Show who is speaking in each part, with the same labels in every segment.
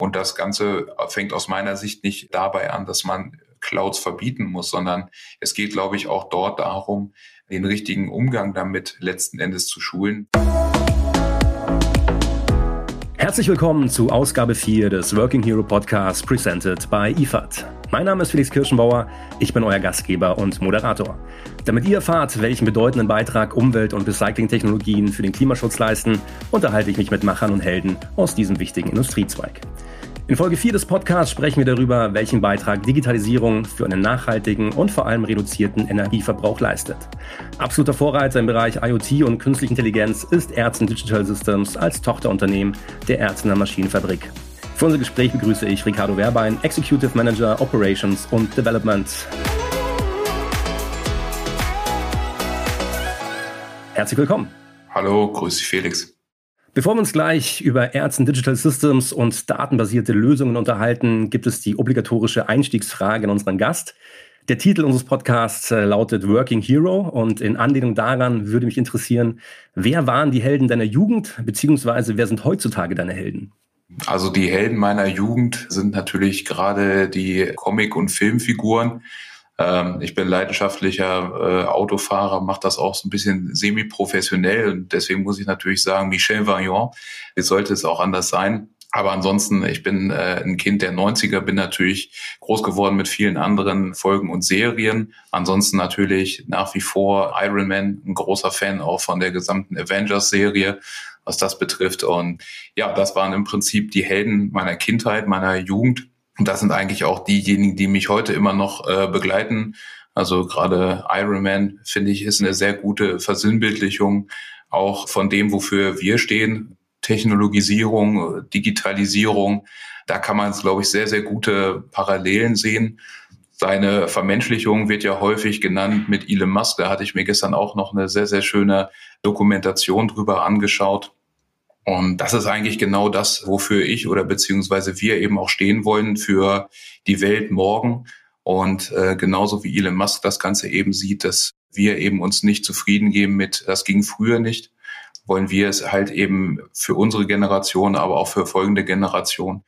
Speaker 1: Und das Ganze fängt aus meiner Sicht nicht dabei an, dass man Clouds verbieten muss, sondern es geht, glaube ich, auch dort darum, den richtigen Umgang damit letzten Endes zu schulen.
Speaker 2: Herzlich willkommen zu Ausgabe 4 des Working Hero Podcasts presented by IFAD. Mein Name ist Felix Kirschenbauer, ich bin euer Gastgeber und Moderator. Damit ihr erfahrt, welchen bedeutenden Beitrag Umwelt- und Recyclingtechnologien für den Klimaschutz leisten, unterhalte ich mich mit Machern und Helden aus diesem wichtigen Industriezweig. In Folge 4 des Podcasts sprechen wir darüber, welchen Beitrag Digitalisierung für einen nachhaltigen und vor allem reduzierten Energieverbrauch leistet. Absoluter Vorreiter im Bereich IoT und künstliche Intelligenz ist Ärzten Digital Systems als Tochterunternehmen der Ärztener Maschinenfabrik. Für unser Gespräch begrüße ich Ricardo Werbein, Executive Manager Operations und Development. Herzlich willkommen.
Speaker 1: Hallo, grüß dich Felix.
Speaker 2: Bevor wir uns gleich über Ärzten Digital Systems und datenbasierte Lösungen unterhalten, gibt es die obligatorische Einstiegsfrage an unseren Gast. Der Titel unseres Podcasts äh, lautet Working Hero und in Anlehnung daran würde mich interessieren, wer waren die Helden deiner Jugend, beziehungsweise wer sind heutzutage deine Helden?
Speaker 1: Also die Helden meiner Jugend sind natürlich gerade die Comic- und Filmfiguren. Ähm, ich bin leidenschaftlicher äh, Autofahrer, mache das auch so ein bisschen semi-professionell und deswegen muss ich natürlich sagen, Michel Vaillant, wie sollte es auch anders sein? Aber ansonsten, ich bin äh, ein Kind der 90er, bin natürlich groß geworden mit vielen anderen Folgen und Serien. Ansonsten natürlich nach wie vor Iron Man, ein großer Fan auch von der gesamten Avengers-Serie, was das betrifft. Und ja, das waren im Prinzip die Helden meiner Kindheit, meiner Jugend. Und das sind eigentlich auch diejenigen, die mich heute immer noch äh, begleiten. Also gerade Iron Man, finde ich, ist eine sehr gute Versinnbildlichung auch von dem, wofür wir stehen. Technologisierung, Digitalisierung, da kann man, glaube ich, sehr, sehr gute Parallelen sehen. Seine Vermenschlichung wird ja häufig genannt mit Elon Musk. Da hatte ich mir gestern auch noch eine sehr, sehr schöne Dokumentation drüber angeschaut. Und das ist eigentlich genau das, wofür ich oder beziehungsweise wir eben auch stehen wollen für die Welt morgen. Und äh, genauso wie Elon Musk das Ganze eben sieht, dass wir eben uns nicht zufrieden geben mit, das ging früher nicht, wollen wir es halt eben für unsere Generation, aber auch für folgende Generationen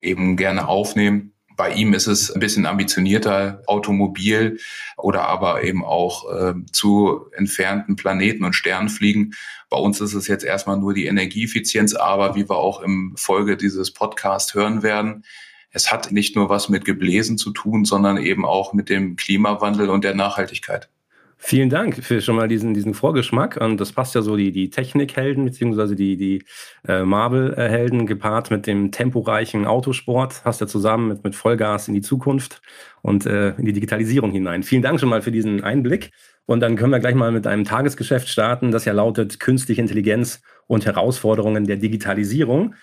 Speaker 1: eben gerne aufnehmen bei ihm ist es ein bisschen ambitionierter, Automobil oder aber eben auch äh, zu entfernten Planeten und Sternen fliegen. Bei uns ist es jetzt erstmal nur die Energieeffizienz, aber wie wir auch im Folge dieses Podcasts hören werden, es hat nicht nur was mit Gebläsen zu tun, sondern eben auch mit dem Klimawandel und der Nachhaltigkeit.
Speaker 2: Vielen Dank für schon mal diesen, diesen Vorgeschmack. Und das passt ja so die, die Technikhelden beziehungsweise die, die äh, Marvel-Helden gepaart mit dem temporeichen Autosport. Hast ja zusammen mit, mit Vollgas in die Zukunft und äh, in die Digitalisierung hinein. Vielen Dank schon mal für diesen Einblick. Und dann können wir gleich mal mit einem Tagesgeschäft starten, das ja lautet Künstliche Intelligenz und Herausforderungen der Digitalisierung.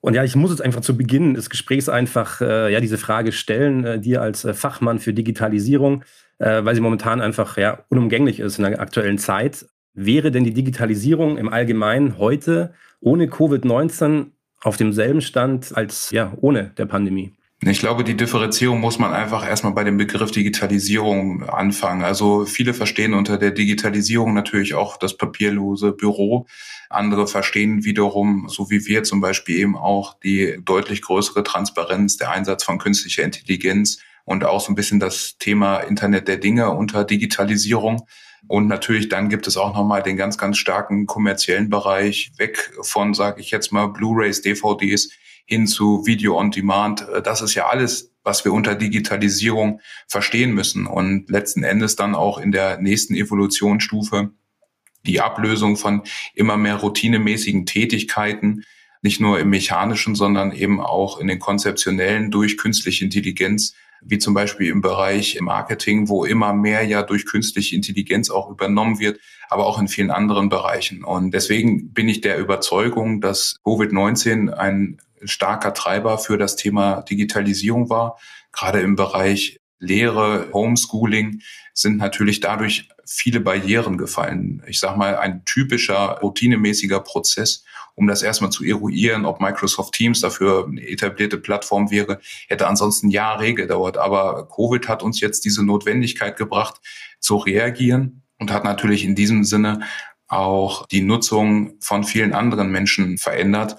Speaker 2: Und ja, ich muss jetzt einfach zu Beginn des Gesprächs einfach äh, ja diese Frage stellen, äh, dir als äh, Fachmann für Digitalisierung äh, weil sie momentan einfach ja unumgänglich ist in der aktuellen Zeit. Wäre denn die Digitalisierung im Allgemeinen heute ohne Covid-19 auf demselben Stand als ja ohne der Pandemie?
Speaker 1: Ich glaube, die Differenzierung muss man einfach erstmal bei dem Begriff Digitalisierung anfangen. Also viele verstehen unter der Digitalisierung natürlich auch das papierlose Büro. Andere verstehen wiederum, so wie wir zum Beispiel eben auch die deutlich größere Transparenz, der Einsatz von künstlicher Intelligenz und auch so ein bisschen das Thema Internet der Dinge unter Digitalisierung. Und natürlich dann gibt es auch nochmal den ganz, ganz starken kommerziellen Bereich weg von, sage ich jetzt mal, Blu-rays, DVDs hin zu Video on Demand. Das ist ja alles, was wir unter Digitalisierung verstehen müssen und letzten Endes dann auch in der nächsten Evolutionsstufe die Ablösung von immer mehr routinemäßigen Tätigkeiten, nicht nur im mechanischen, sondern eben auch in den konzeptionellen durch künstliche Intelligenz wie zum Beispiel im Bereich Marketing, wo immer mehr ja durch künstliche Intelligenz auch übernommen wird, aber auch in vielen anderen Bereichen. Und deswegen bin ich der Überzeugung, dass Covid-19 ein starker Treiber für das Thema Digitalisierung war, gerade im Bereich Lehre, Homeschooling sind natürlich dadurch viele Barrieren gefallen. Ich sage mal, ein typischer routinemäßiger Prozess um das erstmal zu eruieren, ob Microsoft Teams dafür eine etablierte Plattform wäre, hätte ansonsten Jahre gedauert. Aber Covid hat uns jetzt diese Notwendigkeit gebracht, zu reagieren und hat natürlich in diesem Sinne auch die Nutzung von vielen anderen Menschen verändert.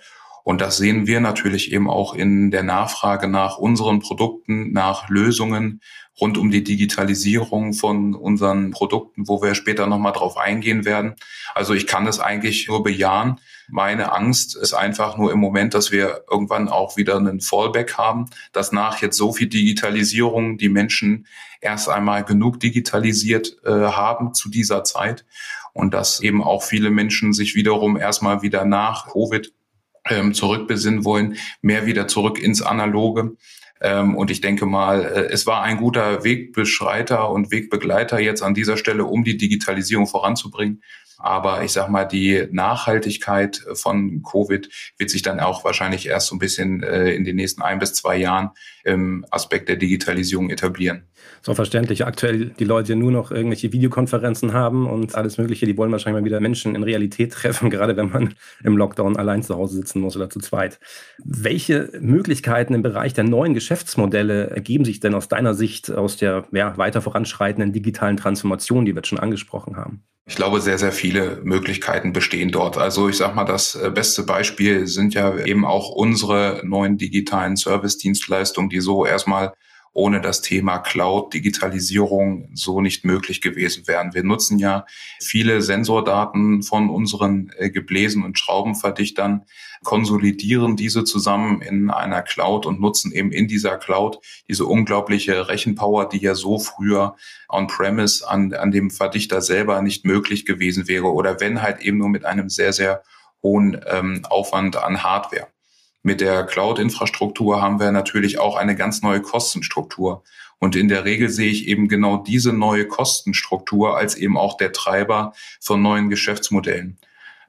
Speaker 1: Und das sehen wir natürlich eben auch in der Nachfrage nach unseren Produkten, nach Lösungen rund um die Digitalisierung von unseren Produkten, wo wir später nochmal drauf eingehen werden. Also ich kann das eigentlich nur bejahen. Meine Angst ist einfach nur im Moment, dass wir irgendwann auch wieder einen Fallback haben, dass nach jetzt so viel Digitalisierung die Menschen erst einmal genug digitalisiert äh, haben zu dieser Zeit und dass eben auch viele Menschen sich wiederum erstmal wieder nach Covid ähm, zurückbesinnen wollen, mehr wieder zurück ins Analoge. Ähm, und ich denke mal, äh, es war ein guter Wegbeschreiter und Wegbegleiter jetzt an dieser Stelle, um die Digitalisierung voranzubringen. Aber ich sag mal, die Nachhaltigkeit von Covid wird sich dann auch wahrscheinlich erst so ein bisschen äh, in den nächsten ein bis zwei Jahren im Aspekt der Digitalisierung etablieren.
Speaker 2: So verständlich. Aktuell die Leute nur noch irgendwelche Videokonferenzen haben und alles Mögliche. Die wollen wahrscheinlich mal wieder Menschen in Realität treffen, gerade wenn man im Lockdown allein zu Hause sitzen muss oder zu zweit. Welche Möglichkeiten im Bereich der neuen Geschäftsmodelle ergeben sich denn aus deiner Sicht aus der ja, weiter voranschreitenden digitalen Transformation, die wir jetzt schon angesprochen haben?
Speaker 1: Ich glaube, sehr, sehr viele Möglichkeiten bestehen dort. Also ich sage mal, das äh, beste Beispiel sind ja eben auch unsere neuen digitalen Service-Dienstleistungen, die so erstmal ohne das Thema Cloud, Digitalisierung so nicht möglich gewesen wären. Wir nutzen ja viele Sensordaten von unseren äh, Gebläsen und Schraubenverdichtern, konsolidieren diese zusammen in einer Cloud und nutzen eben in dieser Cloud diese unglaubliche Rechenpower, die ja so früher on-premise an, an dem Verdichter selber nicht möglich gewesen wäre oder wenn halt eben nur mit einem sehr, sehr hohen ähm, Aufwand an Hardware. Mit der Cloud-Infrastruktur haben wir natürlich auch eine ganz neue Kostenstruktur. Und in der Regel sehe ich eben genau diese neue Kostenstruktur als eben auch der Treiber von neuen Geschäftsmodellen.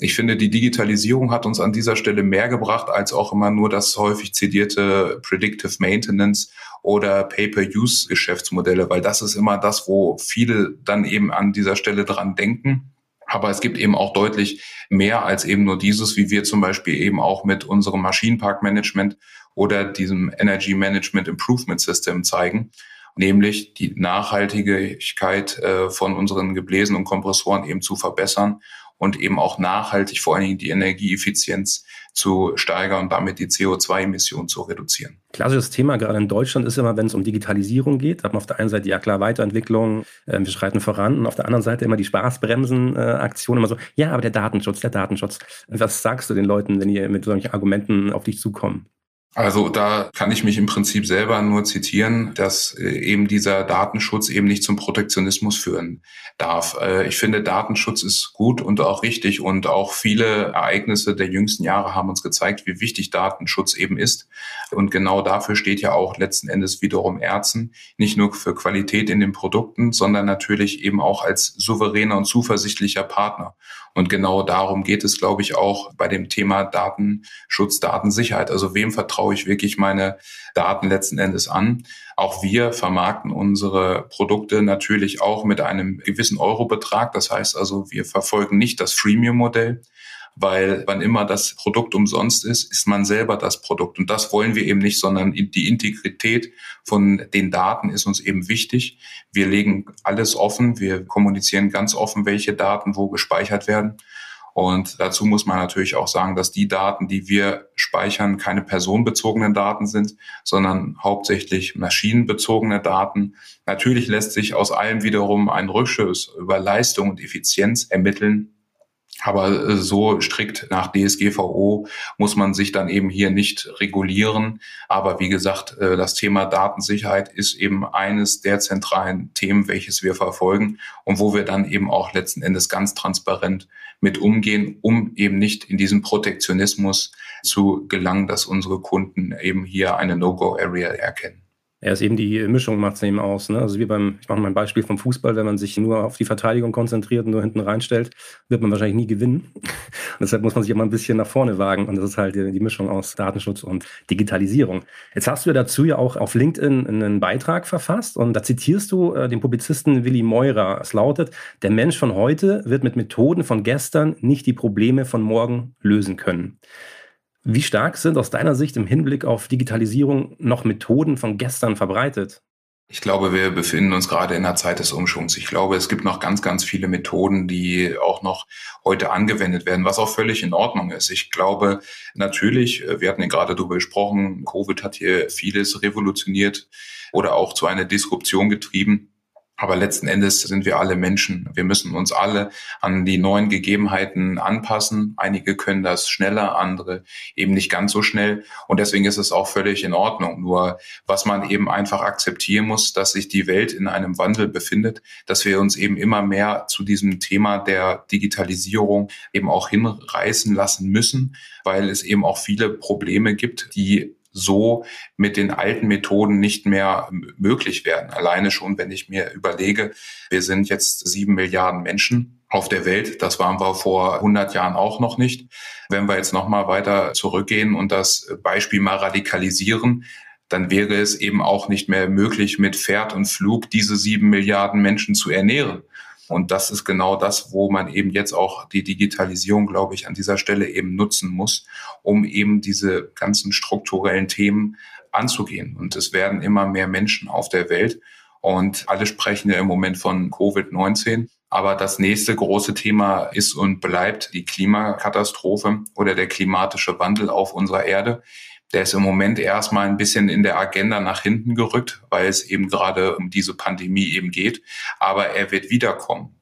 Speaker 1: Ich finde, die Digitalisierung hat uns an dieser Stelle mehr gebracht als auch immer nur das häufig zitierte Predictive Maintenance oder Pay-per-Use-Geschäftsmodelle, weil das ist immer das, wo viele dann eben an dieser Stelle dran denken. Aber es gibt eben auch deutlich mehr als eben nur dieses, wie wir zum Beispiel eben auch mit unserem Maschinenparkmanagement oder diesem Energy Management Improvement System zeigen, nämlich die Nachhaltigkeit äh, von unseren Gebläsen und Kompressoren eben zu verbessern und eben auch nachhaltig vor allen Dingen die Energieeffizienz zu steigern und damit die CO2-Emissionen zu reduzieren.
Speaker 2: Klassisches Thema gerade in Deutschland ist immer, wenn es um Digitalisierung geht, hat man auf der einen Seite ja klar Weiterentwicklung, äh, wir schreiten voran und auf der anderen Seite immer die Spaßbremsen-Aktion, äh, immer so, ja, aber der Datenschutz, der Datenschutz. Was sagst du den Leuten, wenn ihr mit solchen Argumenten auf dich zukommen?
Speaker 1: Also da kann ich mich im Prinzip selber nur zitieren, dass äh, eben dieser Datenschutz eben nicht zum Protektionismus führen darf. Äh, ich finde, Datenschutz ist gut und auch richtig und auch viele Ereignisse der jüngsten Jahre haben uns gezeigt, wie wichtig Datenschutz eben ist. Und genau dafür steht ja auch letzten Endes wiederum Ärzten, nicht nur für Qualität in den Produkten, sondern natürlich eben auch als souveräner und zuversichtlicher Partner. Und genau darum geht es, glaube ich, auch bei dem Thema Datenschutz, Datensicherheit. Also wem vertraue ich wirklich meine Daten letzten Endes an? Auch wir vermarkten unsere Produkte natürlich auch mit einem gewissen Eurobetrag. Das heißt also, wir verfolgen nicht das Freemium-Modell, weil wann immer das Produkt umsonst ist, ist man selber das Produkt. Und das wollen wir eben nicht, sondern die Integrität von den Daten ist uns eben wichtig. Wir legen alles offen, wir kommunizieren ganz offen, welche Daten wo gespeichert werden. Und dazu muss man natürlich auch sagen, dass die Daten, die wir speichern, keine personenbezogenen Daten sind, sondern hauptsächlich maschinenbezogene Daten. Natürlich lässt sich aus allem wiederum ein Rückschluss über Leistung und Effizienz ermitteln. Aber äh, so strikt nach DSGVO muss man sich dann eben hier nicht regulieren. Aber wie gesagt, äh, das Thema Datensicherheit ist eben eines der zentralen Themen, welches wir verfolgen und wo wir dann eben auch letzten Endes ganz transparent mit umgehen, um eben nicht in diesem Protektionismus zu gelangen, dass unsere Kunden eben hier eine No-Go-Area erkennen.
Speaker 2: Ja, ist eben die Mischung macht es eben aus. Ne? Also wie beim, ich mache mal ein Beispiel vom Fußball, wenn man sich nur auf die Verteidigung konzentriert und nur hinten reinstellt, wird man wahrscheinlich nie gewinnen. Und deshalb muss man sich immer ein bisschen nach vorne wagen. Und das ist halt die, die Mischung aus Datenschutz und Digitalisierung. Jetzt hast du dazu ja auch auf LinkedIn einen Beitrag verfasst und da zitierst du äh, den Publizisten Willi Meurer. Es lautet, der Mensch von heute wird mit Methoden von gestern nicht die Probleme von morgen lösen können. Wie stark sind aus deiner Sicht im Hinblick auf Digitalisierung noch Methoden von gestern verbreitet?
Speaker 1: Ich glaube, wir befinden uns gerade in einer Zeit des Umschwungs. Ich glaube, es gibt noch ganz, ganz viele Methoden, die auch noch heute angewendet werden, was auch völlig in Ordnung ist. Ich glaube, natürlich, äh, wir hatten ja gerade darüber gesprochen, Covid hat hier vieles revolutioniert oder auch zu einer Disruption getrieben. Aber letzten Endes sind wir alle Menschen. Wir müssen uns alle an die neuen Gegebenheiten anpassen. Einige können das schneller, andere eben nicht ganz so schnell. Und deswegen ist es auch völlig in Ordnung. Nur was man eben einfach akzeptieren muss, dass sich die Welt in einem Wandel befindet, dass wir uns eben immer mehr zu diesem Thema der Digitalisierung eben auch hinreißen lassen müssen, weil es eben auch viele Probleme gibt, die so mit den alten Methoden nicht mehr möglich werden. Alleine schon, wenn ich mir überlege, wir sind jetzt sieben Milliarden Menschen auf der Welt. Das waren wir vor 100 Jahren auch noch nicht. Wenn wir jetzt noch mal weiter zurückgehen und das Beispiel mal radikalisieren, dann wäre es eben auch nicht mehr möglich, mit Pferd und Flug diese sieben Milliarden Menschen zu ernähren. Und das ist genau das, wo man eben jetzt auch die Digitalisierung, glaube ich, an dieser Stelle eben nutzen muss, um eben diese ganzen strukturellen Themen anzugehen. Und es werden immer mehr Menschen auf der Welt. Und alle sprechen ja im Moment von Covid-19. Aber das nächste große Thema ist und bleibt die Klimakatastrophe oder der klimatische Wandel auf unserer Erde der ist im Moment erstmal ein bisschen in der Agenda nach hinten gerückt, weil es eben gerade um diese Pandemie eben geht. Aber er wird wiederkommen.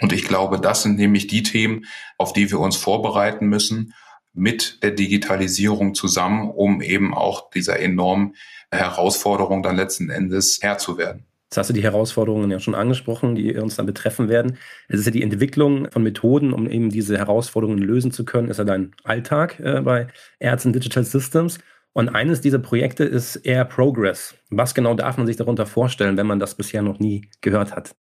Speaker 1: Und ich glaube, das sind nämlich die Themen, auf die wir uns vorbereiten müssen mit der Digitalisierung zusammen, um eben auch dieser enormen Herausforderung dann letzten Endes Herr zu werden.
Speaker 2: Jetzt hast du die Herausforderungen ja schon angesprochen, die uns dann betreffen werden. Es ist ja die Entwicklung von Methoden, um eben diese Herausforderungen lösen zu können, ist ja dein Alltag äh, bei Ärzten Digital Systems. Und eines dieser Projekte ist Air Progress. Was genau darf man sich darunter vorstellen, wenn man das bisher noch nie gehört hat?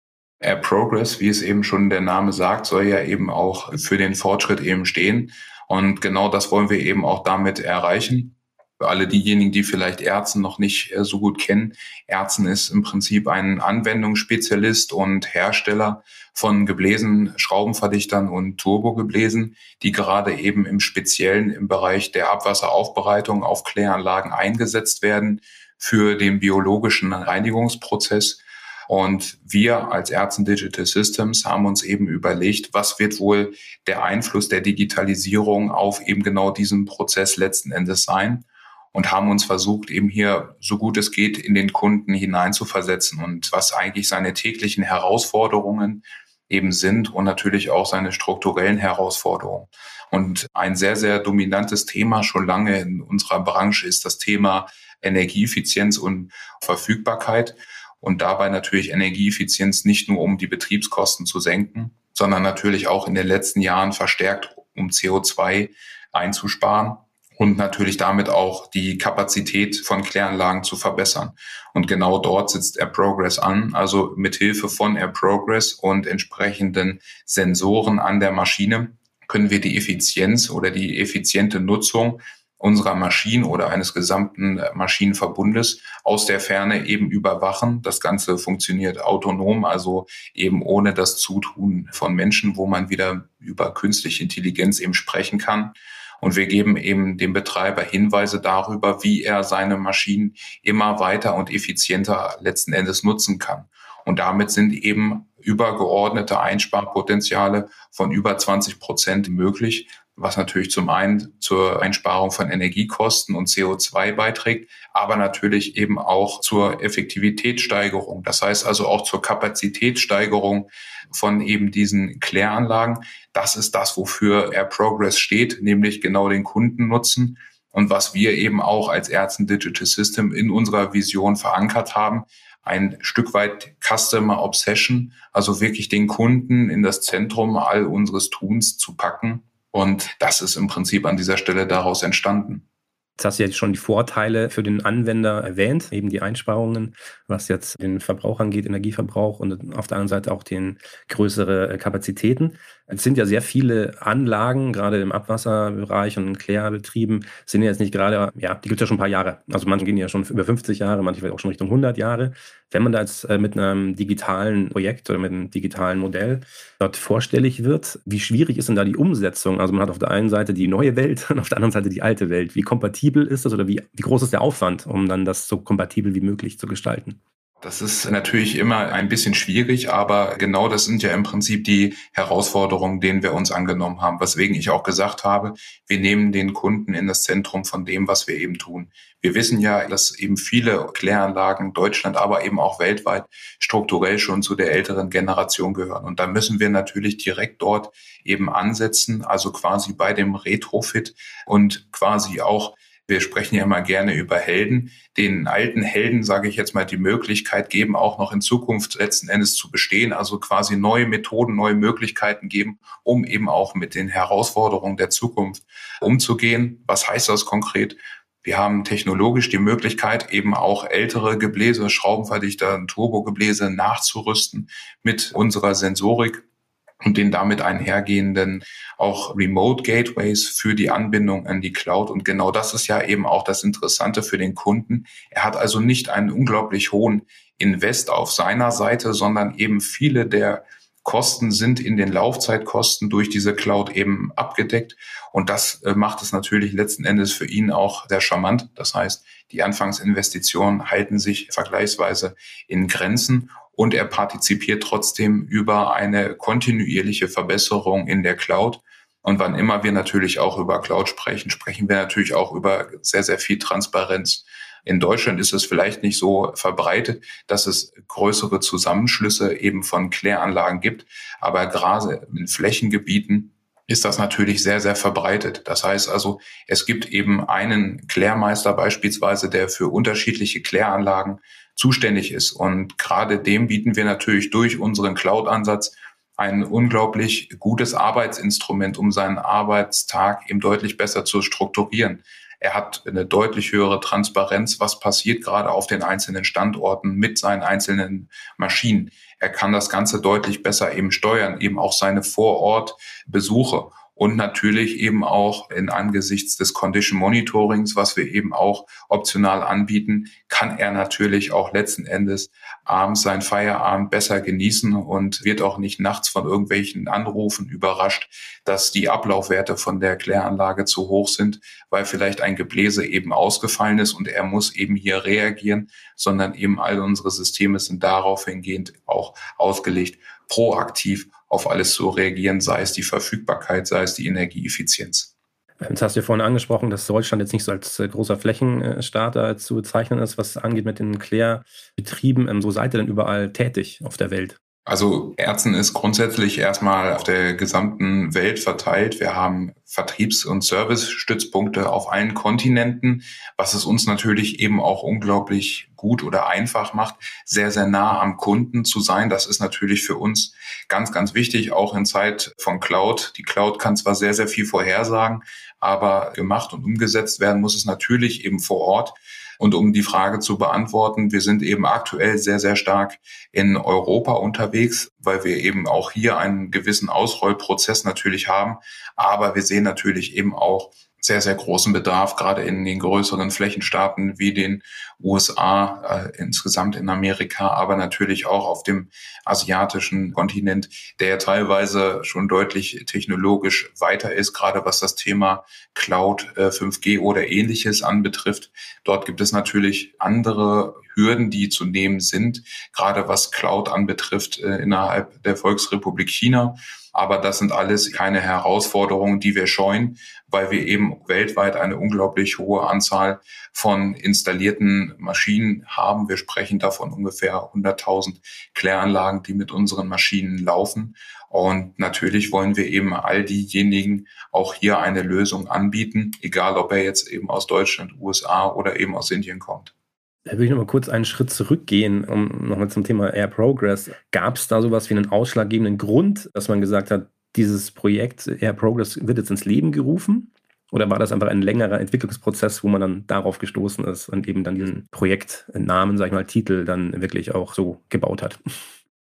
Speaker 1: Air Progress, wie es eben schon der Name sagt, soll ja eben auch für den Fortschritt eben stehen. Und genau das wollen wir eben auch damit erreichen. Für alle diejenigen, die vielleicht Ärzten noch nicht äh, so gut kennen, Ärzten ist im Prinzip ein Anwendungsspezialist und Hersteller von Gebläsen, Schraubenverdichtern und Turbogebläsen, die gerade eben im Speziellen im Bereich der Abwasseraufbereitung auf Kläranlagen eingesetzt werden für den biologischen Reinigungsprozess. Und wir als Ärzten Digital Systems haben uns eben überlegt, was wird wohl der Einfluss der Digitalisierung auf eben genau diesen Prozess letzten Endes sein und haben uns versucht, eben hier so gut es geht in den Kunden hineinzuversetzen und was eigentlich seine täglichen Herausforderungen eben sind und natürlich auch seine strukturellen Herausforderungen. Und ein sehr, sehr dominantes Thema schon lange in unserer Branche ist das Thema Energieeffizienz und Verfügbarkeit. Und dabei natürlich Energieeffizienz nicht nur um die Betriebskosten zu senken, sondern natürlich auch in den letzten Jahren verstärkt, um CO2 einzusparen und natürlich damit auch die Kapazität von Kläranlagen zu verbessern. Und genau dort sitzt Air Progress an, also mit Hilfe von Air Progress und entsprechenden Sensoren an der Maschine können wir die Effizienz oder die effiziente Nutzung unserer Maschinen oder eines gesamten Maschinenverbundes aus der Ferne eben überwachen. Das Ganze funktioniert autonom, also eben ohne das Zutun von Menschen, wo man wieder über künstliche Intelligenz eben sprechen kann. Und wir geben eben dem Betreiber Hinweise darüber, wie er seine Maschinen immer weiter und effizienter letzten Endes nutzen kann. Und damit sind eben übergeordnete Einsparpotenziale von über 20 Prozent möglich, was natürlich zum einen zur Einsparung von Energiekosten und CO2 beiträgt, aber natürlich eben auch zur Effektivitätssteigerung. Das heißt also auch zur Kapazitätssteigerung von eben diesen Kläranlagen. Das ist das, wofür Air Progress steht, nämlich genau den Kunden nutzen und was wir eben auch als Ärzten Digital System in unserer Vision verankert haben, ein Stück weit Customer Obsession, also wirklich den Kunden in das Zentrum all unseres Tuns zu packen und das ist im Prinzip an dieser Stelle daraus entstanden.
Speaker 2: Jetzt hast du jetzt schon die Vorteile für den Anwender erwähnt, eben die Einsparungen, was jetzt den Verbrauch angeht, Energieverbrauch und auf der anderen Seite auch den größere Kapazitäten. Es sind ja sehr viele Anlagen, gerade im Abwasserbereich und in Klärbetrieben, sind ja jetzt nicht gerade, ja, die gibt es ja schon ein paar Jahre. Also manche gehen ja schon über 50 Jahre, manche vielleicht auch schon Richtung 100 Jahre. Wenn man da jetzt äh, mit einem digitalen Projekt oder mit einem digitalen Modell dort vorstellig wird, wie schwierig ist denn da die Umsetzung? Also man hat auf der einen Seite die neue Welt und auf der anderen Seite die alte Welt. Wie kompatibel ist das oder wie, wie groß ist der Aufwand, um dann das so kompatibel wie möglich zu gestalten?
Speaker 1: Das ist natürlich immer ein bisschen schwierig, aber genau das sind ja im Prinzip die Herausforderungen, denen wir uns angenommen haben, weswegen ich auch gesagt habe, wir nehmen den Kunden in das Zentrum von dem, was wir eben tun. Wir wissen ja, dass eben viele Kläranlagen Deutschland, aber eben auch weltweit strukturell schon zu der älteren Generation gehören. Und da müssen wir natürlich direkt dort eben ansetzen, also quasi bei dem Retrofit und quasi auch wir sprechen ja immer gerne über Helden, den alten Helden, sage ich jetzt mal, die Möglichkeit geben, auch noch in Zukunft letzten Endes zu bestehen, also quasi neue Methoden, neue Möglichkeiten geben, um eben auch mit den Herausforderungen der Zukunft umzugehen. Was heißt das konkret? Wir haben technologisch die Möglichkeit, eben auch ältere Gebläse, Schraubenverdichter, Turbogebläse nachzurüsten mit unserer Sensorik und den damit einhergehenden auch Remote Gateways für die Anbindung an die Cloud. Und genau das ist ja eben auch das Interessante für den Kunden. Er hat also nicht einen unglaublich hohen Invest auf seiner Seite, sondern eben viele der Kosten sind in den Laufzeitkosten durch diese Cloud eben abgedeckt. Und das äh, macht es natürlich letzten Endes für ihn auch sehr charmant. Das heißt, die Anfangsinvestitionen halten sich vergleichsweise in Grenzen und er partizipiert trotzdem über eine kontinuierliche Verbesserung in der Cloud. Und wann immer wir natürlich auch über Cloud sprechen, sprechen wir natürlich auch über sehr, sehr viel Transparenz. In Deutschland ist es vielleicht nicht so verbreitet, dass es größere Zusammenschlüsse eben von Kläranlagen gibt, aber gerade in Flächengebieten ist das natürlich sehr, sehr verbreitet. Das heißt also, es gibt eben einen Klärmeister beispielsweise, der für unterschiedliche Kläranlagen zuständig ist. Und gerade dem bieten wir natürlich durch unseren Cloud-Ansatz ein unglaublich gutes Arbeitsinstrument, um seinen Arbeitstag eben deutlich besser zu strukturieren. Er hat eine deutlich höhere Transparenz, was passiert gerade auf den einzelnen Standorten mit seinen einzelnen Maschinen. Er kann das Ganze deutlich besser eben steuern, eben auch seine Vorortbesuche und natürlich eben auch in angesichts des Condition Monitorings, was wir eben auch optional anbieten, kann er natürlich auch letzten Endes abends sein Feierabend besser genießen und wird auch nicht nachts von irgendwelchen Anrufen überrascht, dass die Ablaufwerte von der Kläranlage zu hoch sind, weil vielleicht ein Gebläse eben ausgefallen ist und er muss eben hier reagieren, sondern eben all unsere Systeme sind darauf hingehend auch ausgelegt, proaktiv auf alles zu reagieren, sei es die Verfügbarkeit, sei es die Energieeffizienz.
Speaker 2: Jetzt hast du ja vorhin angesprochen, dass Deutschland jetzt nicht so als äh, großer Flächenstarter zu bezeichnen ist, was angeht mit den Klärbetrieben. Ähm, so seid ihr denn überall tätig auf der Welt?
Speaker 1: Also Ärzten ist grundsätzlich erstmal auf der gesamten Welt verteilt. Wir haben Vertriebs- und Service-Stützpunkte auf allen Kontinenten, was es uns natürlich eben auch unglaublich gut oder einfach macht, sehr, sehr nah am Kunden zu sein. Das ist natürlich für uns ganz, ganz wichtig, auch in Zeit von Cloud. Die Cloud kann zwar sehr, sehr viel vorhersagen, aber gemacht und umgesetzt werden muss es natürlich eben vor Ort. Und um die Frage zu beantworten, wir sind eben aktuell sehr, sehr stark in Europa unterwegs, weil wir eben auch hier einen gewissen Ausrollprozess natürlich haben. Aber wir sehen natürlich eben auch sehr, sehr großen Bedarf, gerade in den größeren Flächenstaaten wie den USA, äh, insgesamt in Amerika, aber natürlich auch auf dem asiatischen Kontinent, der teilweise schon deutlich technologisch weiter ist, gerade was das Thema Cloud, äh, 5G oder ähnliches anbetrifft. Dort gibt es natürlich andere Hürden, die zu nehmen sind, gerade was Cloud anbetrifft äh, innerhalb der Volksrepublik China. Aber das sind alles keine Herausforderungen, die wir scheuen, weil wir eben weltweit eine unglaublich hohe Anzahl von installierten Maschinen haben. Wir sprechen davon ungefähr 100.000 Kläranlagen, die mit unseren Maschinen laufen. Und natürlich wollen wir eben all diejenigen auch hier eine Lösung anbieten, egal ob er jetzt eben aus Deutschland, USA oder eben aus Indien kommt.
Speaker 2: Da würde ich noch mal kurz einen Schritt zurückgehen, um nochmal zum Thema Air Progress. Gab es da sowas wie einen ausschlaggebenden Grund, dass man gesagt hat, dieses Projekt Air Progress wird jetzt ins Leben gerufen? Oder war das einfach ein längerer Entwicklungsprozess, wo man dann darauf gestoßen ist und eben dann diesen Projektnamen, sag ich mal, Titel dann wirklich auch so gebaut hat?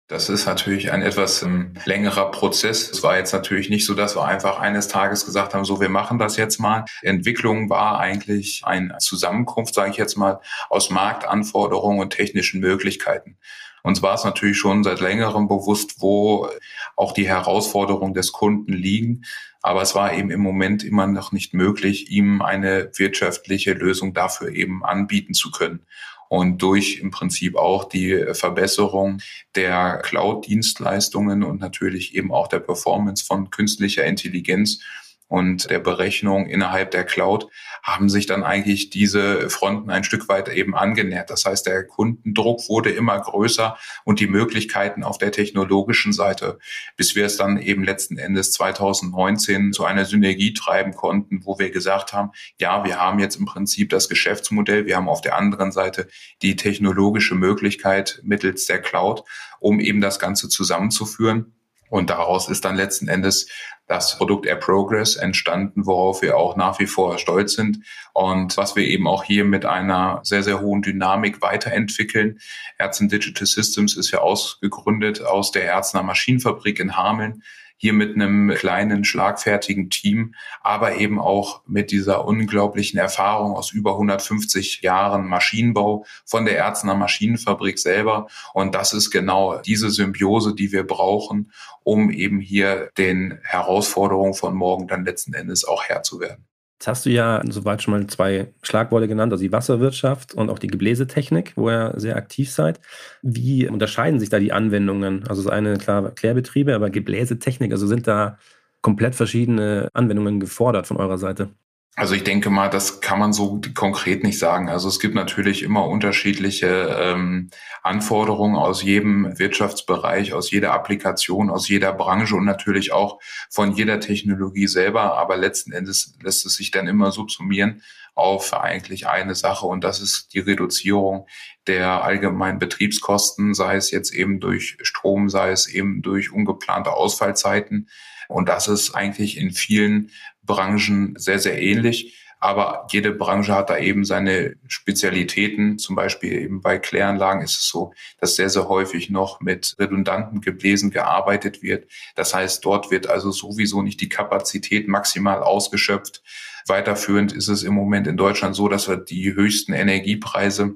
Speaker 1: Das ist natürlich ein etwas ähm, längerer Prozess. Es war jetzt natürlich nicht so, dass wir einfach eines Tages gesagt haben, so wir machen das jetzt mal. Entwicklung war eigentlich eine Zusammenkunft, sage ich jetzt mal, aus Marktanforderungen und technischen Möglichkeiten. Uns war es natürlich schon seit längerem bewusst, wo auch die Herausforderungen des Kunden liegen. Aber es war eben im Moment immer noch nicht möglich, ihm eine wirtschaftliche Lösung dafür eben anbieten zu können. Und durch im Prinzip auch die Verbesserung der Cloud-Dienstleistungen und natürlich eben auch der Performance von künstlicher Intelligenz und der Berechnung innerhalb der Cloud haben sich dann eigentlich diese Fronten ein Stück weit eben angenähert. Das heißt, der Kundendruck wurde immer größer und die Möglichkeiten auf der technologischen Seite, bis wir es dann eben letzten Endes 2019 zu einer Synergie treiben konnten, wo wir gesagt haben, ja, wir haben jetzt im Prinzip das Geschäftsmodell, wir haben auf der anderen Seite die technologische Möglichkeit mittels der Cloud, um eben das Ganze zusammenzuführen. Und daraus ist dann letzten Endes das Produkt Air Progress entstanden, worauf wir auch nach wie vor stolz sind und was wir eben auch hier mit einer sehr, sehr hohen Dynamik weiterentwickeln. Ärzten Digital Systems ist ja ausgegründet aus der Ärzner Maschinenfabrik in Hameln hier mit einem kleinen, schlagfertigen Team, aber eben auch mit dieser unglaublichen Erfahrung aus über 150 Jahren Maschinenbau von der Erzner Maschinenfabrik selber. Und das ist genau diese Symbiose, die wir brauchen, um eben hier den Herausforderungen von morgen dann letzten Endes auch Herr zu werden.
Speaker 2: Jetzt hast du ja soweit schon mal zwei Schlagworte genannt, also die Wasserwirtschaft und auch die Gebläsetechnik, wo ihr sehr aktiv seid. Wie unterscheiden sich da die Anwendungen? Also das eine klar Klärbetriebe, aber Gebläsetechnik, also sind da komplett verschiedene Anwendungen gefordert von eurer Seite?
Speaker 1: Also ich denke mal, das kann man so konkret nicht sagen. Also es gibt natürlich immer unterschiedliche ähm, Anforderungen aus jedem Wirtschaftsbereich, aus jeder Applikation, aus jeder Branche und natürlich auch von jeder Technologie selber. Aber letzten Endes lässt es sich dann immer subsumieren auf eigentlich eine Sache und das ist die Reduzierung der allgemeinen Betriebskosten, sei es jetzt eben durch Strom, sei es eben durch ungeplante Ausfallzeiten. Und das ist eigentlich in vielen Branchen sehr, sehr ähnlich. Aber jede Branche hat da eben seine Spezialitäten. Zum Beispiel eben bei Kläranlagen ist es so, dass sehr, sehr häufig noch mit redundanten Gebläsen gearbeitet wird. Das heißt, dort wird also sowieso nicht die Kapazität maximal ausgeschöpft. Weiterführend ist es im Moment in Deutschland so, dass wir die höchsten Energiepreise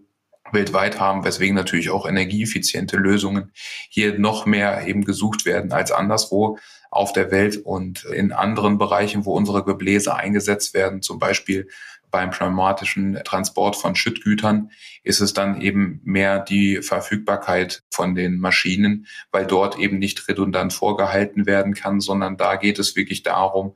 Speaker 1: weltweit haben, weswegen natürlich auch energieeffiziente Lösungen hier noch mehr eben gesucht werden als anderswo auf der Welt und in anderen Bereichen, wo unsere Gebläse eingesetzt werden, zum Beispiel beim pneumatischen Transport von Schüttgütern, ist es dann eben mehr die Verfügbarkeit von den Maschinen, weil dort eben nicht redundant vorgehalten werden kann, sondern da geht es wirklich darum,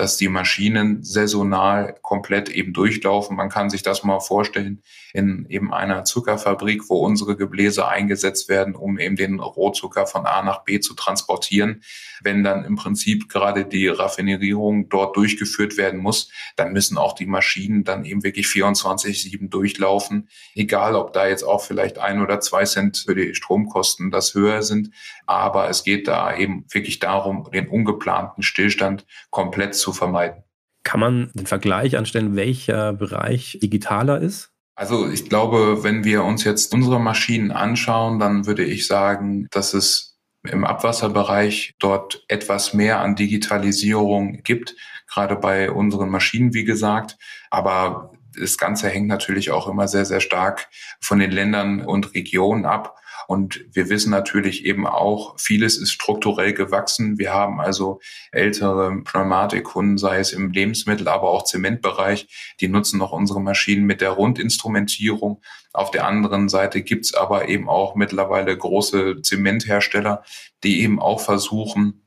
Speaker 1: dass die Maschinen saisonal komplett eben durchlaufen. Man kann sich das mal vorstellen in eben einer Zuckerfabrik, wo unsere Gebläse eingesetzt werden, um eben den Rohzucker von A nach B zu transportieren. Wenn dann im Prinzip gerade die Raffinerierung dort durchgeführt werden muss, dann müssen auch die Maschinen dann eben wirklich 24-7 durchlaufen. Egal, ob da jetzt auch vielleicht ein oder zwei Cent für die Stromkosten das höher sind. Aber es geht da eben wirklich darum, den ungeplanten Stillstand komplett zu vermeiden.
Speaker 2: Kann man den Vergleich anstellen, welcher Bereich digitaler ist?
Speaker 1: Also ich glaube, wenn wir uns jetzt unsere Maschinen anschauen, dann würde ich sagen, dass es im Abwasserbereich dort etwas mehr an Digitalisierung gibt, gerade bei unseren Maschinen, wie gesagt. Aber das Ganze hängt natürlich auch immer sehr, sehr stark von den Ländern und Regionen ab. Und wir wissen natürlich eben auch, vieles ist strukturell gewachsen. Wir haben also ältere Pneumatikkunden, sei es im Lebensmittel, aber auch Zementbereich, die nutzen noch unsere Maschinen mit der Rundinstrumentierung. Auf der anderen Seite gibt's aber eben auch mittlerweile große Zementhersteller, die eben auch versuchen,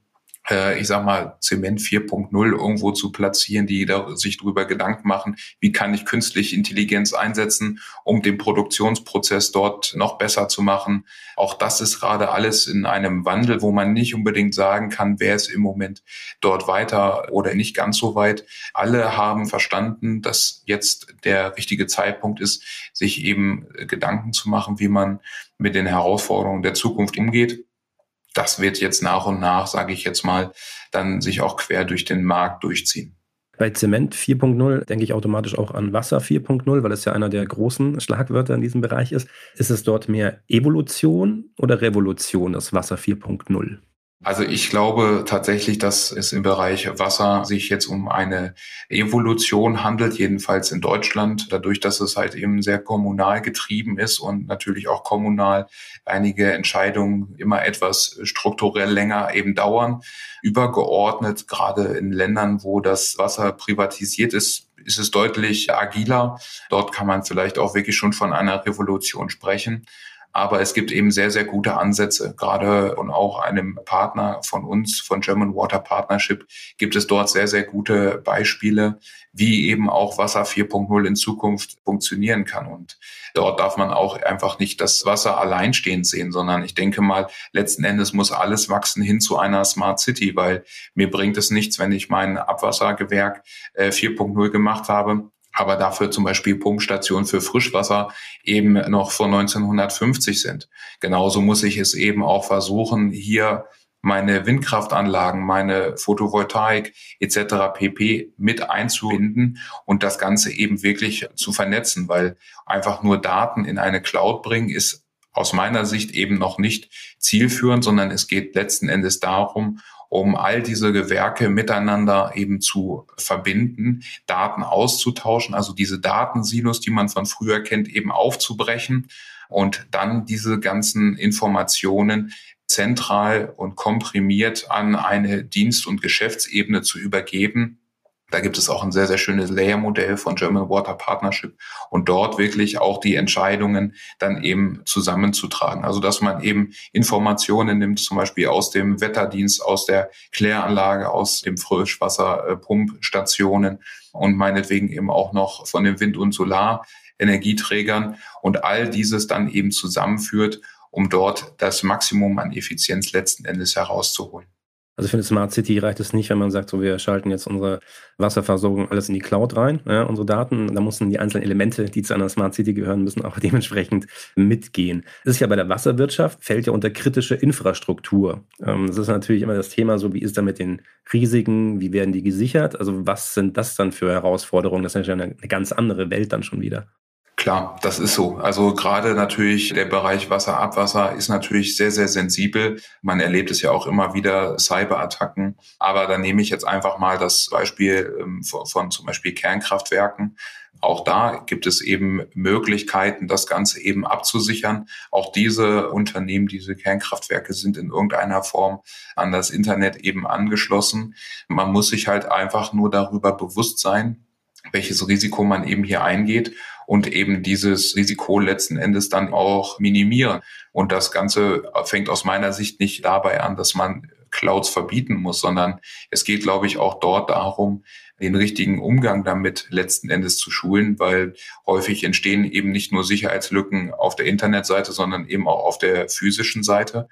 Speaker 1: ich sag mal, Zement 4.0 irgendwo zu platzieren, die da sich darüber Gedanken machen, wie kann ich künstliche Intelligenz einsetzen, um den Produktionsprozess dort noch besser zu machen. Auch das ist gerade alles in einem Wandel, wo man nicht unbedingt sagen kann, wer ist im Moment dort weiter oder nicht ganz so weit. Alle haben verstanden, dass jetzt der richtige Zeitpunkt ist, sich eben Gedanken zu machen, wie man mit den Herausforderungen der Zukunft umgeht das wird jetzt nach und nach, sage ich jetzt mal, dann sich auch quer durch den Markt durchziehen.
Speaker 2: Bei Zement 4.0 denke ich automatisch auch an Wasser 4.0, weil es ja einer der großen Schlagwörter in diesem Bereich ist. Ist es dort mehr Evolution oder Revolution, das Wasser 4.0?
Speaker 1: Also ich glaube tatsächlich, dass es im Bereich Wasser sich jetzt um eine Evolution handelt, jedenfalls in Deutschland, dadurch, dass es halt eben sehr kommunal getrieben ist und natürlich auch kommunal einige Entscheidungen immer etwas strukturell länger eben dauern. Übergeordnet, gerade in Ländern, wo das Wasser privatisiert ist, ist es deutlich agiler. Dort kann man vielleicht auch wirklich schon von einer Revolution sprechen. Aber es gibt eben sehr, sehr gute Ansätze. Gerade und auch einem Partner von uns, von German Water Partnership, gibt es dort sehr, sehr gute Beispiele, wie eben auch Wasser 4.0 in Zukunft funktionieren kann. Und dort darf man auch einfach nicht das Wasser alleinstehend sehen, sondern ich denke mal, letzten Endes muss alles wachsen hin zu einer Smart City, weil mir bringt es nichts, wenn ich mein Abwassergewerk 4.0 äh, gemacht habe aber dafür zum Beispiel Pumpstationen für Frischwasser eben noch von 1950 sind. Genauso muss ich es eben auch versuchen, hier meine Windkraftanlagen, meine Photovoltaik etc. pp. mit einzubinden und das Ganze eben wirklich zu vernetzen, weil einfach nur Daten in eine Cloud bringen ist aus meiner Sicht eben noch nicht zielführend, sondern es geht letzten Endes darum, um all diese Gewerke miteinander eben zu verbinden, Daten auszutauschen, also diese Datensilos, die man von früher kennt, eben aufzubrechen und dann diese ganzen Informationen zentral und komprimiert an eine Dienst- und Geschäftsebene zu übergeben, da gibt es auch ein sehr, sehr schönes Layer-Modell von German Water Partnership und dort wirklich auch die Entscheidungen dann eben zusammenzutragen. Also dass man eben Informationen nimmt, zum Beispiel aus dem Wetterdienst, aus der Kläranlage, aus dem Frischwasserpumpstationen und meinetwegen eben auch noch von den Wind- und Solarenergieträgern und all dieses dann eben zusammenführt, um dort das Maximum an Effizienz letzten Endes herauszuholen.
Speaker 2: Also für eine Smart City reicht es nicht, wenn man sagt, so wir schalten jetzt unsere Wasserversorgung alles in die Cloud rein, ja, unsere Daten. Da müssen die einzelnen Elemente, die zu einer Smart City gehören, müssen auch dementsprechend mitgehen. Das ist ja bei der Wasserwirtschaft, fällt ja unter kritische Infrastruktur. Ähm, das ist natürlich immer das Thema, so wie ist da mit den Risiken, wie werden die gesichert? Also was sind das dann für Herausforderungen? Das ist ja eine, eine ganz andere Welt dann schon wieder.
Speaker 1: Klar, das ist so. Also gerade natürlich der Bereich Wasser, Abwasser ist natürlich sehr, sehr sensibel. Man erlebt es ja auch immer wieder, Cyberattacken. Aber da nehme ich jetzt einfach mal das Beispiel ähm, von, von zum Beispiel Kernkraftwerken. Auch da gibt es eben Möglichkeiten, das Ganze eben abzusichern. Auch diese Unternehmen, diese Kernkraftwerke sind in irgendeiner Form an das Internet eben angeschlossen. Man muss sich halt einfach nur darüber bewusst sein, welches Risiko man eben hier eingeht und eben dieses Risiko letzten Endes dann auch minimieren. Und das Ganze fängt aus meiner Sicht nicht dabei an, dass man Clouds verbieten muss, sondern es geht, glaube ich, auch dort darum, den richtigen Umgang damit letzten Endes zu schulen, weil häufig entstehen eben nicht nur Sicherheitslücken auf der Internetseite, sondern eben auch auf der physischen Seite.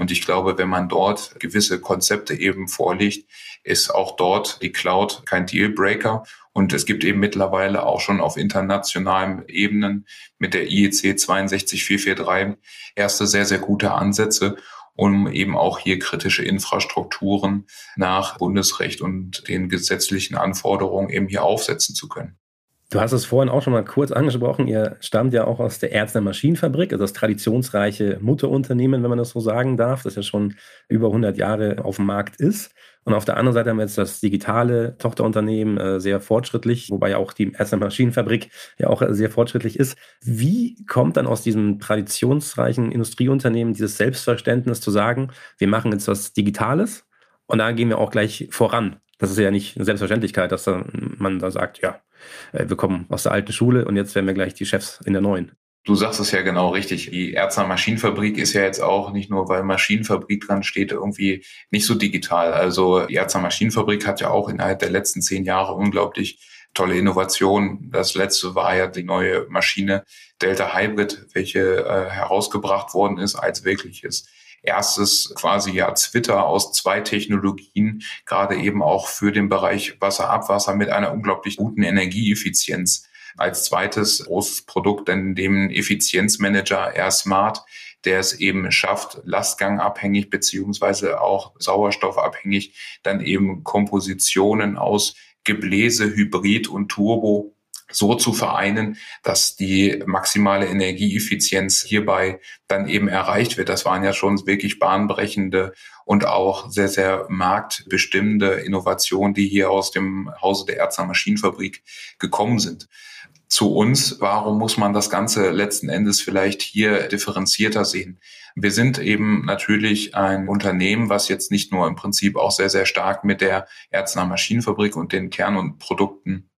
Speaker 1: Und ich glaube, wenn man dort gewisse Konzepte eben vorlegt, ist auch dort die Cloud kein Dealbreaker. Und es gibt eben mittlerweile auch schon auf internationalen Ebenen mit der IEC 62443 erste sehr, sehr gute Ansätze, um eben auch hier kritische Infrastrukturen nach Bundesrecht und den gesetzlichen Anforderungen eben hier aufsetzen zu können.
Speaker 2: Du hast es vorhin auch schon mal kurz angesprochen. Ihr stammt ja auch aus der Ärzte Maschinenfabrik, also das traditionsreiche Mutterunternehmen, wenn man das so sagen darf, das ja schon über 100 Jahre auf dem Markt ist. Und auf der anderen Seite haben wir jetzt das digitale Tochterunternehmen, äh, sehr fortschrittlich, wobei ja auch die Ärzte Maschinenfabrik ja auch sehr fortschrittlich ist. Wie kommt dann aus diesem traditionsreichen Industrieunternehmen dieses Selbstverständnis zu sagen, wir machen jetzt was Digitales und da gehen wir auch gleich voran? Das ist ja nicht eine Selbstverständlichkeit, dass man da sagt, ja, äh, wir kommen aus der alten Schule und jetzt werden wir gleich die Chefs in der neuen.
Speaker 1: Du sagst es ja genau richtig. Die Erzner Maschinenfabrik ist ja jetzt auch nicht nur, weil Maschinenfabrik dran steht, irgendwie nicht so digital. Also die Erzner Maschinenfabrik hat ja auch innerhalb der letzten zehn Jahre unglaublich tolle Innovationen. Das letzte war ja die neue Maschine Delta Hybrid, welche äh, herausgebracht worden ist als wirkliches erstes quasi ja Twitter aus zwei Technologien, gerade eben auch für den Bereich Wasser-Abwasser mit einer unglaublich guten Energieeffizienz. Als zweites großes Produkt dann dem Effizienzmanager Air Smart, der es eben schafft, lastgangabhängig beziehungsweise auch sauerstoffabhängig dann eben Kompositionen aus Gebläse, Hybrid und Turbo so zu vereinen, dass die maximale Energieeffizienz hierbei dann eben erreicht wird. Das waren ja schon wirklich bahnbrechende und auch sehr, sehr marktbestimmende Innovationen, die hier aus dem Hause der Erzer Maschinenfabrik gekommen sind. Zu uns, warum muss man das Ganze letzten Endes vielleicht hier differenzierter sehen? Wir sind eben natürlich ein Unternehmen, was jetzt nicht nur im Prinzip auch sehr, sehr stark mit der Erzner Maschinenfabrik und den Kern- und Produkten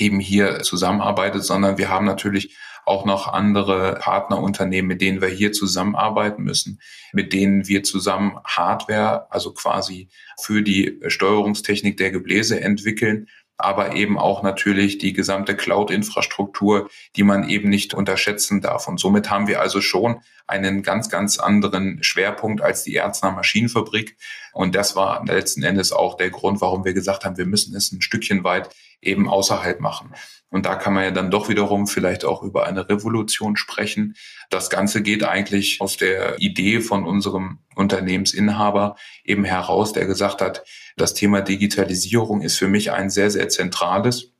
Speaker 1: eben hier zusammenarbeitet, sondern wir haben natürlich auch noch andere Partnerunternehmen, mit denen wir hier zusammenarbeiten müssen, mit denen wir zusammen Hardware, also quasi für die Steuerungstechnik der Gebläse entwickeln, aber eben auch natürlich die gesamte Cloud-Infrastruktur, die man eben nicht unterschätzen darf. Und somit haben wir also schon einen ganz, ganz anderen Schwerpunkt als die Erzner Maschinenfabrik. Und das war letzten Endes auch der Grund, warum wir gesagt haben, wir müssen es ein Stückchen weit eben außerhalb machen. Und da kann man ja dann doch wiederum vielleicht auch über eine Revolution sprechen. Das Ganze geht eigentlich aus der Idee von unserem Unternehmensinhaber eben heraus, der gesagt hat, das Thema Digitalisierung ist für mich ein sehr, sehr zentrales.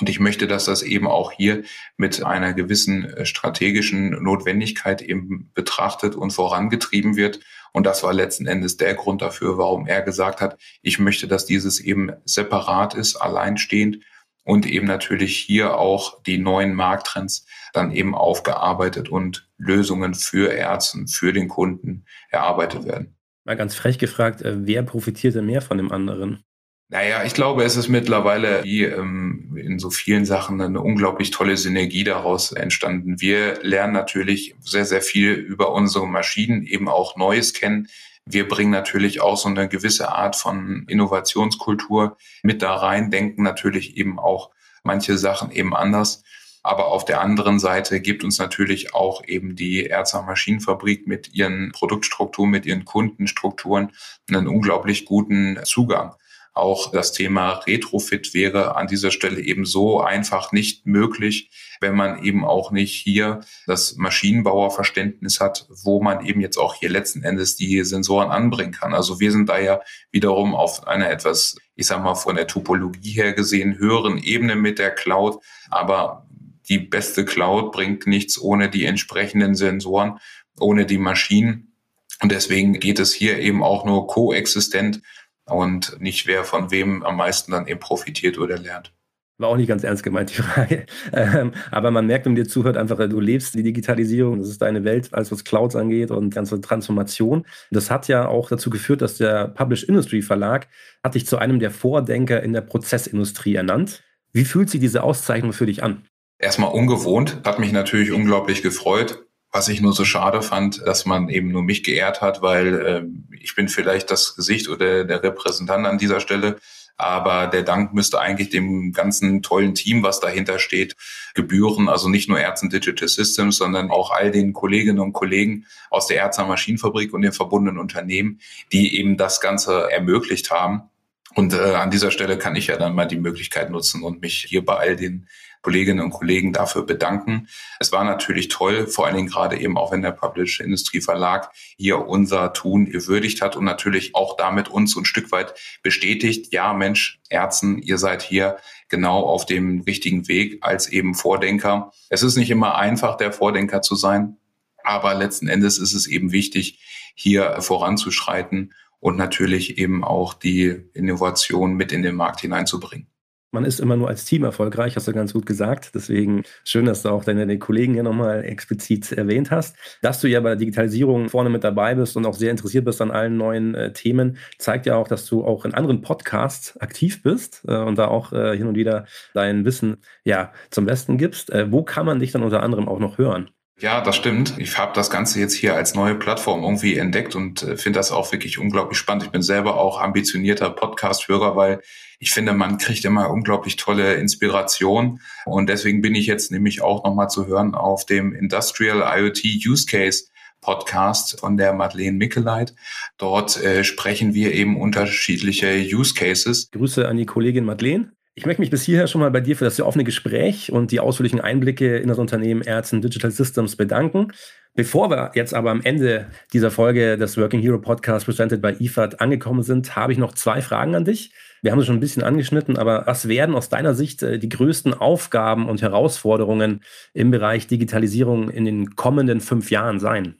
Speaker 1: Und ich möchte, dass das eben auch hier mit einer gewissen äh, strategischen Notwendigkeit eben betrachtet und vorangetrieben wird. Und das war letzten Endes der Grund dafür, warum er gesagt hat, ich möchte, dass dieses eben separat ist, alleinstehend und eben natürlich hier auch die neuen Markttrends dann eben aufgearbeitet und Lösungen für Ärzte, für den Kunden erarbeitet werden.
Speaker 2: Mal ganz frech gefragt, äh, wer profitiert denn mehr von dem anderen?
Speaker 1: Naja, ich glaube, es ist mittlerweile wie ähm, in so vielen Sachen eine unglaublich tolle Synergie daraus entstanden. Wir lernen natürlich sehr, sehr viel über unsere Maschinen, eben auch Neues kennen. Wir bringen natürlich auch so eine gewisse Art von Innovationskultur mit da rein, denken natürlich eben auch manche Sachen eben anders. Aber auf der anderen Seite gibt uns natürlich auch eben die Erzer Maschinenfabrik mit ihren Produktstrukturen, mit ihren Kundenstrukturen einen unglaublich guten Zugang. Auch das Thema Retrofit wäre an dieser Stelle eben so einfach nicht möglich, wenn man eben auch nicht hier das Maschinenbauerverständnis hat, wo man eben jetzt auch hier letzten Endes die Sensoren anbringen kann. Also wir sind da ja wiederum auf einer etwas, ich sag mal, von der Topologie her gesehen höheren Ebene mit der Cloud. Aber die beste Cloud bringt nichts ohne die entsprechenden Sensoren, ohne die Maschinen. Und deswegen geht es hier eben auch nur koexistent und nicht wer von wem am meisten dann eben profitiert oder lernt.
Speaker 2: War auch nicht ganz ernst gemeint, die Frage. Ähm, aber man merkt, wenn man dir zuhört, einfach, du lebst die Digitalisierung, das ist deine Welt, alles was Clouds angeht und ganze Transformation. Das hat ja auch dazu geführt, dass der Publish Industry Verlag hat dich zu einem der Vordenker in der Prozessindustrie ernannt. Wie fühlt sich diese Auszeichnung für dich an?
Speaker 1: Erstmal ungewohnt, hat mich natürlich unglaublich gefreut. Was ich nur so schade fand, dass man eben nur mich geehrt hat, weil äh, ich bin vielleicht das Gesicht oder der Repräsentant an dieser Stelle. Aber der Dank müsste eigentlich dem ganzen tollen Team, was dahinter steht, gebühren. Also nicht nur Ärzten Digital Systems, sondern auch all den Kolleginnen und Kollegen aus der Ärzter Maschinenfabrik und den verbundenen Unternehmen, die eben das Ganze ermöglicht haben. Und äh, an dieser Stelle kann ich ja dann mal die Möglichkeit nutzen und mich hier bei all den Kolleginnen und Kollegen dafür bedanken. Es war natürlich toll, vor allen Dingen gerade eben auch, wenn der Publish Industrie Verlag hier unser Tun gewürdigt hat und natürlich auch damit uns ein Stück weit bestätigt, ja Mensch, Ärzten, ihr seid hier genau auf dem richtigen Weg als eben Vordenker. Es ist nicht immer einfach, der Vordenker zu sein, aber letzten Endes ist es eben wichtig, hier voranzuschreiten und natürlich eben auch die Innovation mit in den Markt hineinzubringen
Speaker 2: man ist immer nur als Team erfolgreich, hast du ganz gut gesagt. Deswegen schön, dass du auch deine, Kollegen hier nochmal explizit erwähnt hast. Dass du ja bei der Digitalisierung vorne mit dabei bist und auch sehr interessiert bist an allen neuen äh, Themen, zeigt ja auch, dass du auch in anderen Podcasts aktiv bist äh, und da auch äh, hin und wieder dein Wissen ja zum Besten gibst. Äh, wo kann man dich dann unter anderem auch noch hören?
Speaker 1: Ja, das stimmt. Ich habe das Ganze jetzt hier als neue Plattform irgendwie entdeckt und äh, finde das auch wirklich unglaublich spannend. Ich bin selber auch ambitionierter Podcast-Hörer, weil ich finde, man kriegt immer unglaublich tolle Inspiration. Und deswegen bin ich jetzt nämlich auch nochmal zu hören auf dem Industrial IoT Use Case Podcast von der Madeleine Mickeleit. Dort äh, sprechen wir eben unterschiedliche Use Cases.
Speaker 2: Grüße an die Kollegin Madeleine. Ich möchte mich bis hierher schon mal bei dir für das sehr offene Gespräch und die ausführlichen Einblicke in das Unternehmen Ärzten Digital Systems bedanken. Bevor wir jetzt aber am Ende dieser Folge des Working Hero Podcast presented by IFAD angekommen sind, habe ich noch zwei Fragen an dich. Wir haben es schon ein bisschen angeschnitten, aber was werden aus deiner Sicht äh, die größten Aufgaben und Herausforderungen im Bereich Digitalisierung in den kommenden fünf Jahren sein?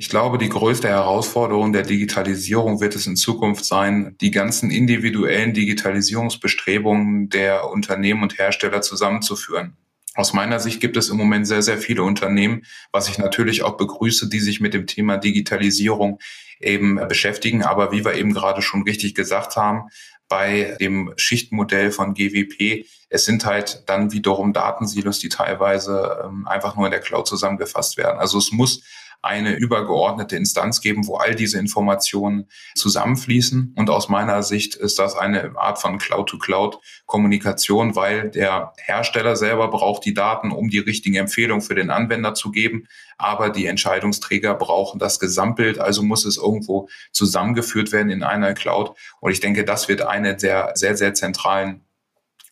Speaker 1: Ich glaube, die größte Herausforderung der Digitalisierung wird es in Zukunft sein, die ganzen individuellen Digitalisierungsbestrebungen der Unternehmen und Hersteller zusammenzuführen. Aus meiner Sicht gibt es im Moment sehr, sehr viele Unternehmen, was ich natürlich auch begrüße, die sich mit dem Thema Digitalisierung eben beschäftigen. Aber wie wir eben gerade schon richtig gesagt haben, bei dem Schichtmodell von GWP. Es sind halt dann wiederum Datensilos, die teilweise ähm, einfach nur in der Cloud zusammengefasst werden. Also es muss eine übergeordnete Instanz geben, wo all diese Informationen zusammenfließen. Und aus meiner Sicht ist das eine Art von Cloud-to-Cloud-Kommunikation, weil der Hersteller selber braucht die Daten, um die richtigen Empfehlungen für den Anwender zu geben. Aber die Entscheidungsträger brauchen das Gesamtbild, also muss es irgendwo zusammengeführt werden in einer Cloud. Und ich denke, das wird eine der sehr, sehr zentralen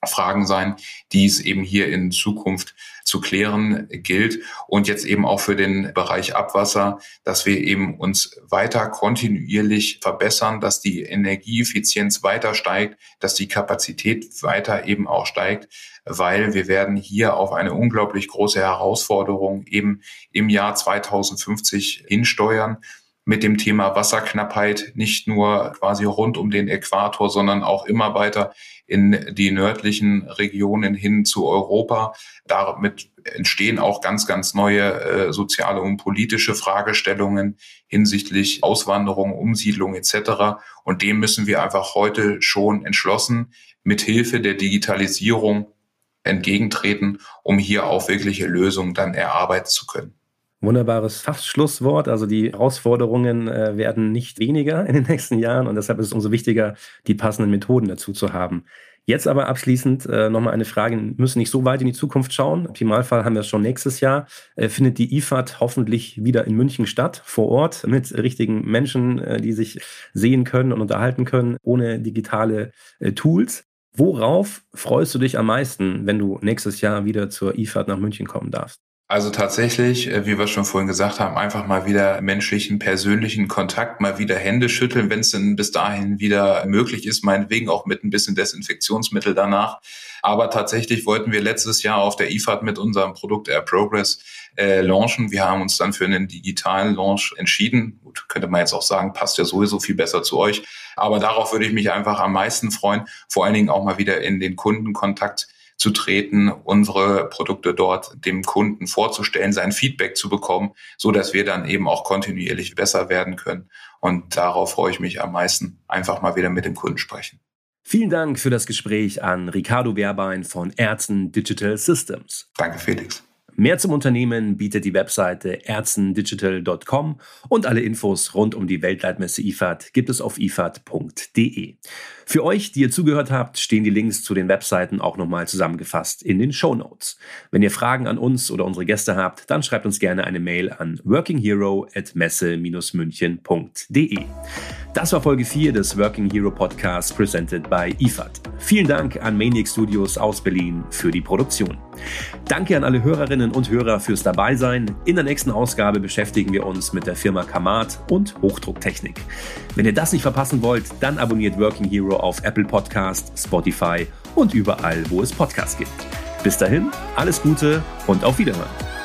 Speaker 1: Fragen sein, die es eben hier in Zukunft zu klären gilt. Und jetzt eben auch für den Bereich Abwasser, dass wir eben uns weiter kontinuierlich verbessern, dass die Energieeffizienz weiter steigt, dass die Kapazität weiter eben auch steigt, weil wir werden hier auf eine unglaublich große Herausforderung eben im Jahr 2050 hinsteuern mit dem Thema Wasserknappheit nicht nur quasi rund um den Äquator, sondern auch immer weiter in die nördlichen Regionen hin zu Europa. Damit entstehen auch ganz, ganz neue äh, soziale und politische Fragestellungen hinsichtlich Auswanderung, Umsiedlung etc. Und dem müssen wir einfach heute schon entschlossen mit Hilfe der Digitalisierung entgegentreten, um hier auch wirkliche Lösungen dann erarbeiten zu können.
Speaker 2: Wunderbares Fachschlusswort. Also die Herausforderungen äh, werden nicht weniger in den nächsten Jahren und deshalb ist es umso wichtiger, die passenden Methoden dazu zu haben. Jetzt aber abschließend äh, nochmal eine Frage. Wir müssen nicht so weit in die Zukunft schauen. Im Optimalfall haben wir es schon nächstes Jahr. Äh, findet die IFAD hoffentlich wieder in München statt, vor Ort, mit richtigen Menschen, äh, die sich sehen können und unterhalten können, ohne digitale äh, Tools. Worauf freust du dich am meisten, wenn du nächstes Jahr wieder zur IFAD nach München kommen darfst?
Speaker 1: Also tatsächlich, äh, wie wir schon vorhin gesagt haben, einfach mal wieder menschlichen, persönlichen Kontakt, mal wieder Hände schütteln, wenn es denn bis dahin wieder möglich ist, meinetwegen auch mit ein bisschen Desinfektionsmittel danach. Aber tatsächlich wollten wir letztes Jahr auf der IFAD mit unserem Produkt Air Progress äh, launchen. Wir haben uns dann für einen digitalen Launch entschieden. Gut, könnte man jetzt auch sagen, passt ja sowieso viel besser zu euch. Aber darauf würde ich mich einfach am meisten freuen, vor allen Dingen auch mal wieder in den Kundenkontakt zu treten, unsere Produkte dort dem Kunden vorzustellen, sein Feedback zu bekommen, so dass wir dann eben auch kontinuierlich besser werden können. Und darauf freue ich mich am meisten, einfach mal wieder mit dem Kunden sprechen.
Speaker 2: Vielen Dank für das Gespräch an Ricardo Werbein von Ärzten Digital Systems.
Speaker 1: Danke, Felix.
Speaker 2: Mehr zum Unternehmen bietet die Webseite erzendigital.com und alle Infos rund um die Weltleitmesse IFAD gibt es auf ifad.de. Für euch, die ihr zugehört habt, stehen die Links zu den Webseiten auch nochmal zusammengefasst in den Show Notes. Wenn ihr Fragen an uns oder unsere Gäste habt, dann schreibt uns gerne eine Mail an workinghero@messe-münchen.de. Das war Folge 4 des Working Hero Podcasts presented by IFAD. Vielen Dank an Maniac Studios aus Berlin für die Produktion. Danke an alle Hörerinnen und Hörer fürs Dabeisein. In der nächsten Ausgabe beschäftigen wir uns mit der Firma Kamat und Hochdrucktechnik. Wenn ihr das nicht verpassen wollt, dann abonniert Working Hero auf Apple Podcast, Spotify und überall, wo es Podcasts gibt. Bis dahin, alles Gute und auf Wiederhören.